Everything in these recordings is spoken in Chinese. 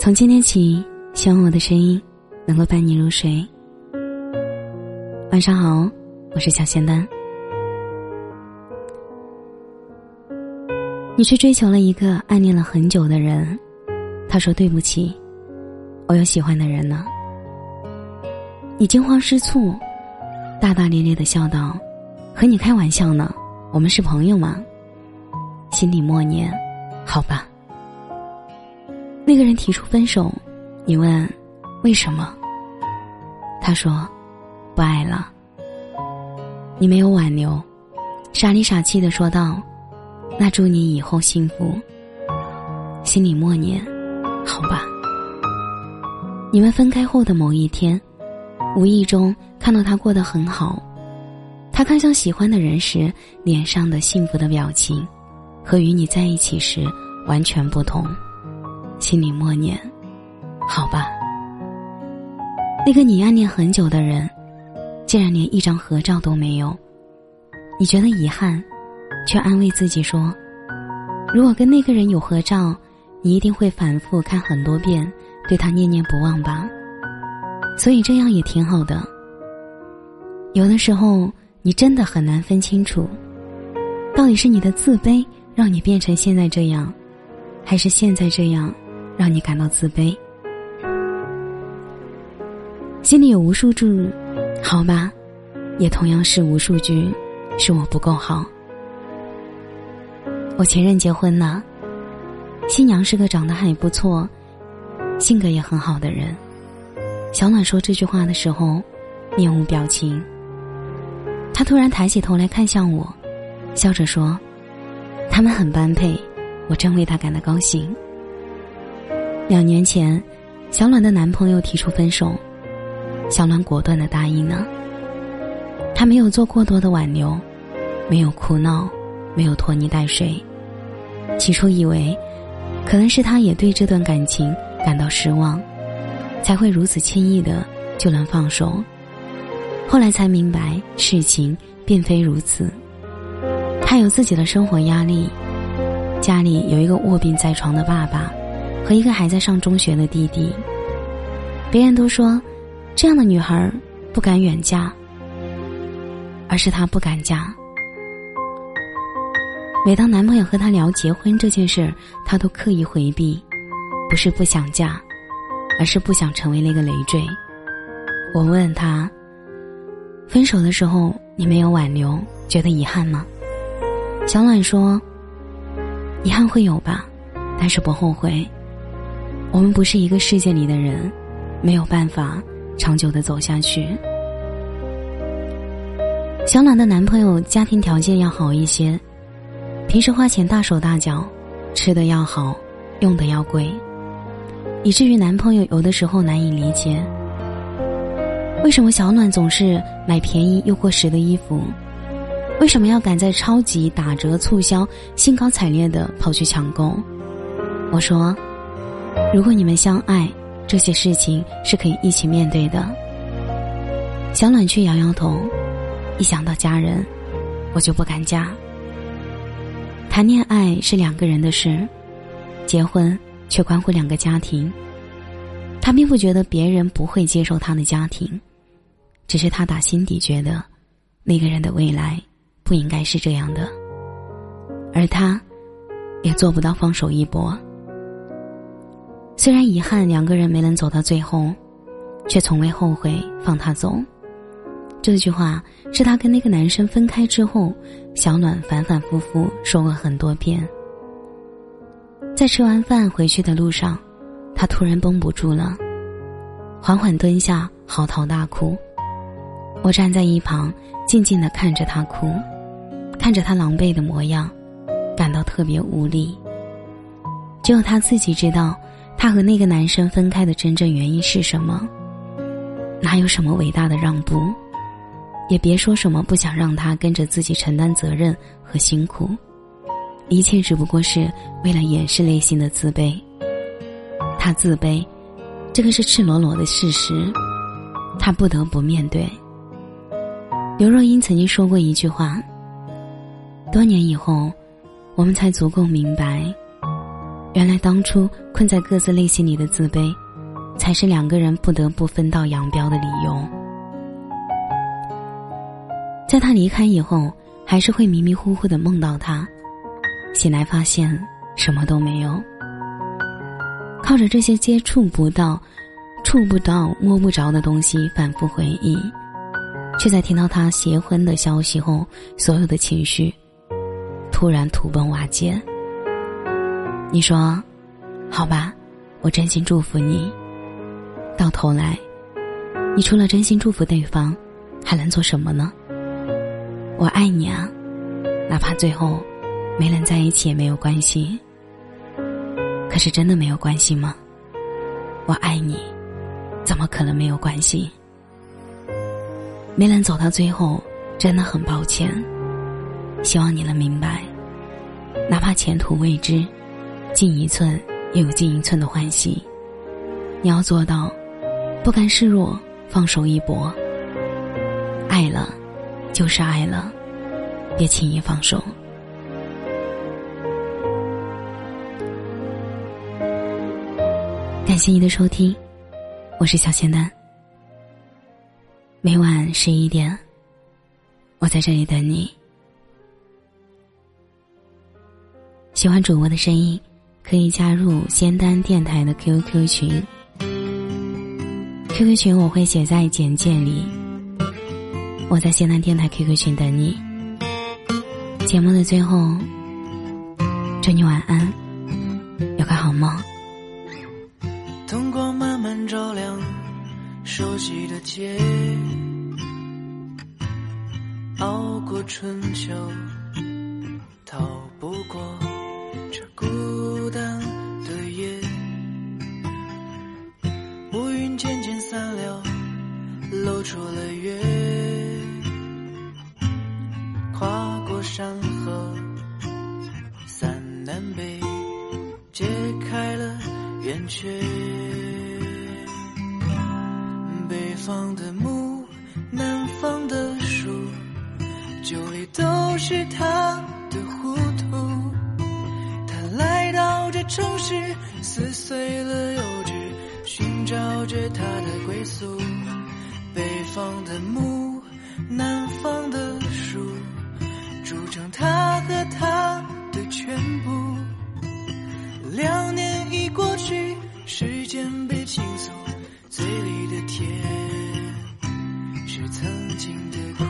从今天起，希望我的声音能够伴你入睡。晚上好，我是小仙丹。你去追求了一个暗恋了很久的人，他说对不起，我有喜欢的人了。你惊慌失措，大大咧咧的笑道：“和你开玩笑呢，我们是朋友吗？”心里默念：“好吧。”那个人提出分手，你问为什么？他说不爱了。你没有挽留，傻里傻气的说道：“那祝你以后幸福。”心里默念：“好吧。”你们分开后的某一天，无意中看到他过得很好，他看向喜欢的人时脸上的幸福的表情，和与你在一起时完全不同。心里默念：“好吧。”那个你暗恋很久的人，竟然连一张合照都没有，你觉得遗憾，却安慰自己说：“如果跟那个人有合照，你一定会反复看很多遍，对他念念不忘吧。”所以这样也挺好的。有的时候，你真的很难分清楚，到底是你的自卑让你变成现在这样，还是现在这样。让你感到自卑，心里有无数句“好吧”，也同样是无数句“是我不够好”。我前任结婚了，新娘是个长得还不错、性格也很好的人。小暖说这句话的时候，面无表情。他突然抬起头来看向我，笑着说：“他们很般配，我真为他感到高兴。”两年前，小暖的男朋友提出分手，小暖果断的答应了。他没有做过多的挽留，没有哭闹，没有拖泥带水。起初以为，可能是他也对这段感情感到失望，才会如此轻易的就能放手。后来才明白，事情并非如此。他有自己的生活压力，家里有一个卧病在床的爸爸。和一个还在上中学的弟弟，别人都说这样的女孩不敢远嫁，而是她不敢嫁。每当男朋友和她聊结婚这件事，她都刻意回避，不是不想嫁，而是不想成为那个累赘。我问她，分手的时候你没有挽留，觉得遗憾吗？小暖说，遗憾会有吧，但是不后悔。我们不是一个世界里的人，没有办法长久的走下去。小暖的男朋友家庭条件要好一些，平时花钱大手大脚，吃的要好，用的要贵，以至于男朋友有的时候难以理解，为什么小暖总是买便宜又过时的衣服，为什么要赶在超级打折促销，兴高采烈的跑去抢购？我说。如果你们相爱，这些事情是可以一起面对的。小暖却摇摇头，一想到家人，我就不敢嫁。谈恋爱是两个人的事，结婚却关乎两个家庭。他并不觉得别人不会接受他的家庭，只是他打心底觉得，那个人的未来不应该是这样的，而他，也做不到放手一搏。虽然遗憾两个人没能走到最后，却从未后悔放他走。这句话是他跟那个男生分开之后，小暖反反复复说过很多遍。在吃完饭回去的路上，他突然绷不住了，缓缓蹲下，嚎啕大哭。我站在一旁，静静的看着他哭，看着他狼狈的模样，感到特别无力。只有他自己知道。她和那个男生分开的真正原因是什么？哪有什么伟大的让步？也别说什么不想让他跟着自己承担责任和辛苦，一切只不过是为了掩饰内心的自卑。他自卑，这个是赤裸裸的事实，他不得不面对。刘若英曾经说过一句话：多年以后，我们才足够明白。原来当初困在各自内心里的自卑，才是两个人不得不分道扬镳的理由。在他离开以后，还是会迷迷糊糊的梦到他，醒来发现什么都没有。靠着这些接触不到、触不到、摸不着的东西反复回忆，却在听到他结婚的消息后，所有的情绪突然土崩瓦解。你说：“好吧，我真心祝福你。”到头来，你除了真心祝福对方，还能做什么呢？我爱你啊，哪怕最后没能在一起也没有关系。可是真的没有关系吗？我爱你，怎么可能没有关系？没能走到最后，真的很抱歉。希望你能明白，哪怕前途未知。进一寸，也有进一寸的欢喜。你要做到，不甘示弱，放手一搏。爱了，就是爱了，别轻易放手。感谢你的收听，我是小仙丹。每晚十一点，我在这里等你。喜欢主播的声音。可以加入仙丹电台的 QQ 群，QQ 群我会写在简介里。我在仙丹电台 QQ 群等你。节目的最后，祝你晚安，有个好梦。灯光慢慢照亮熟悉的街，熬过春秋，逃不过南北，揭开了圆缺。北方的木，南方的树，酒里都是他的糊涂。他来到这城市撕碎了幼稚，寻找着他的归宿。北方的木，南方的树，铸成他和他。两年已过去，时间被倾诉，嘴里的甜是曾经的苦。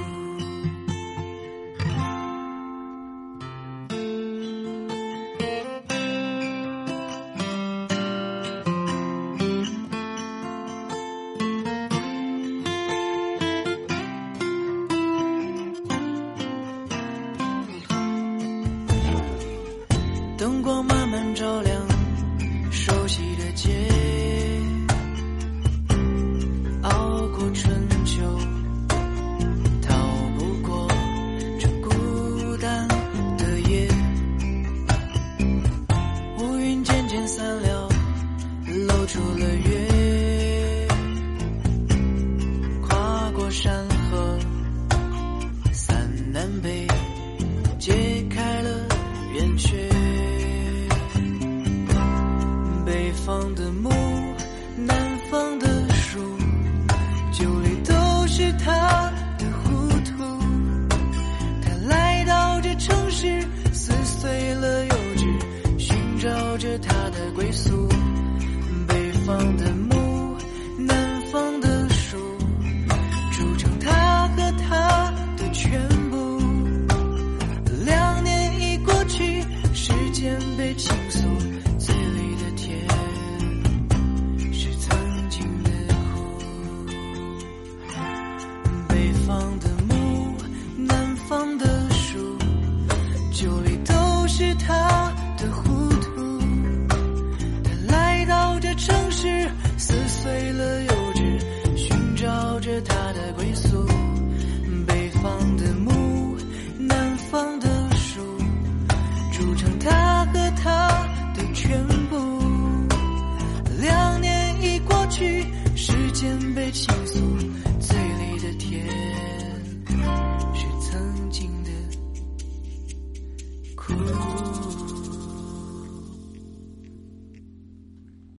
灯光方的木，南方的树，酒里都是他的糊涂。他来到这城市，撕碎了幼稚，寻找着他的归宿。北方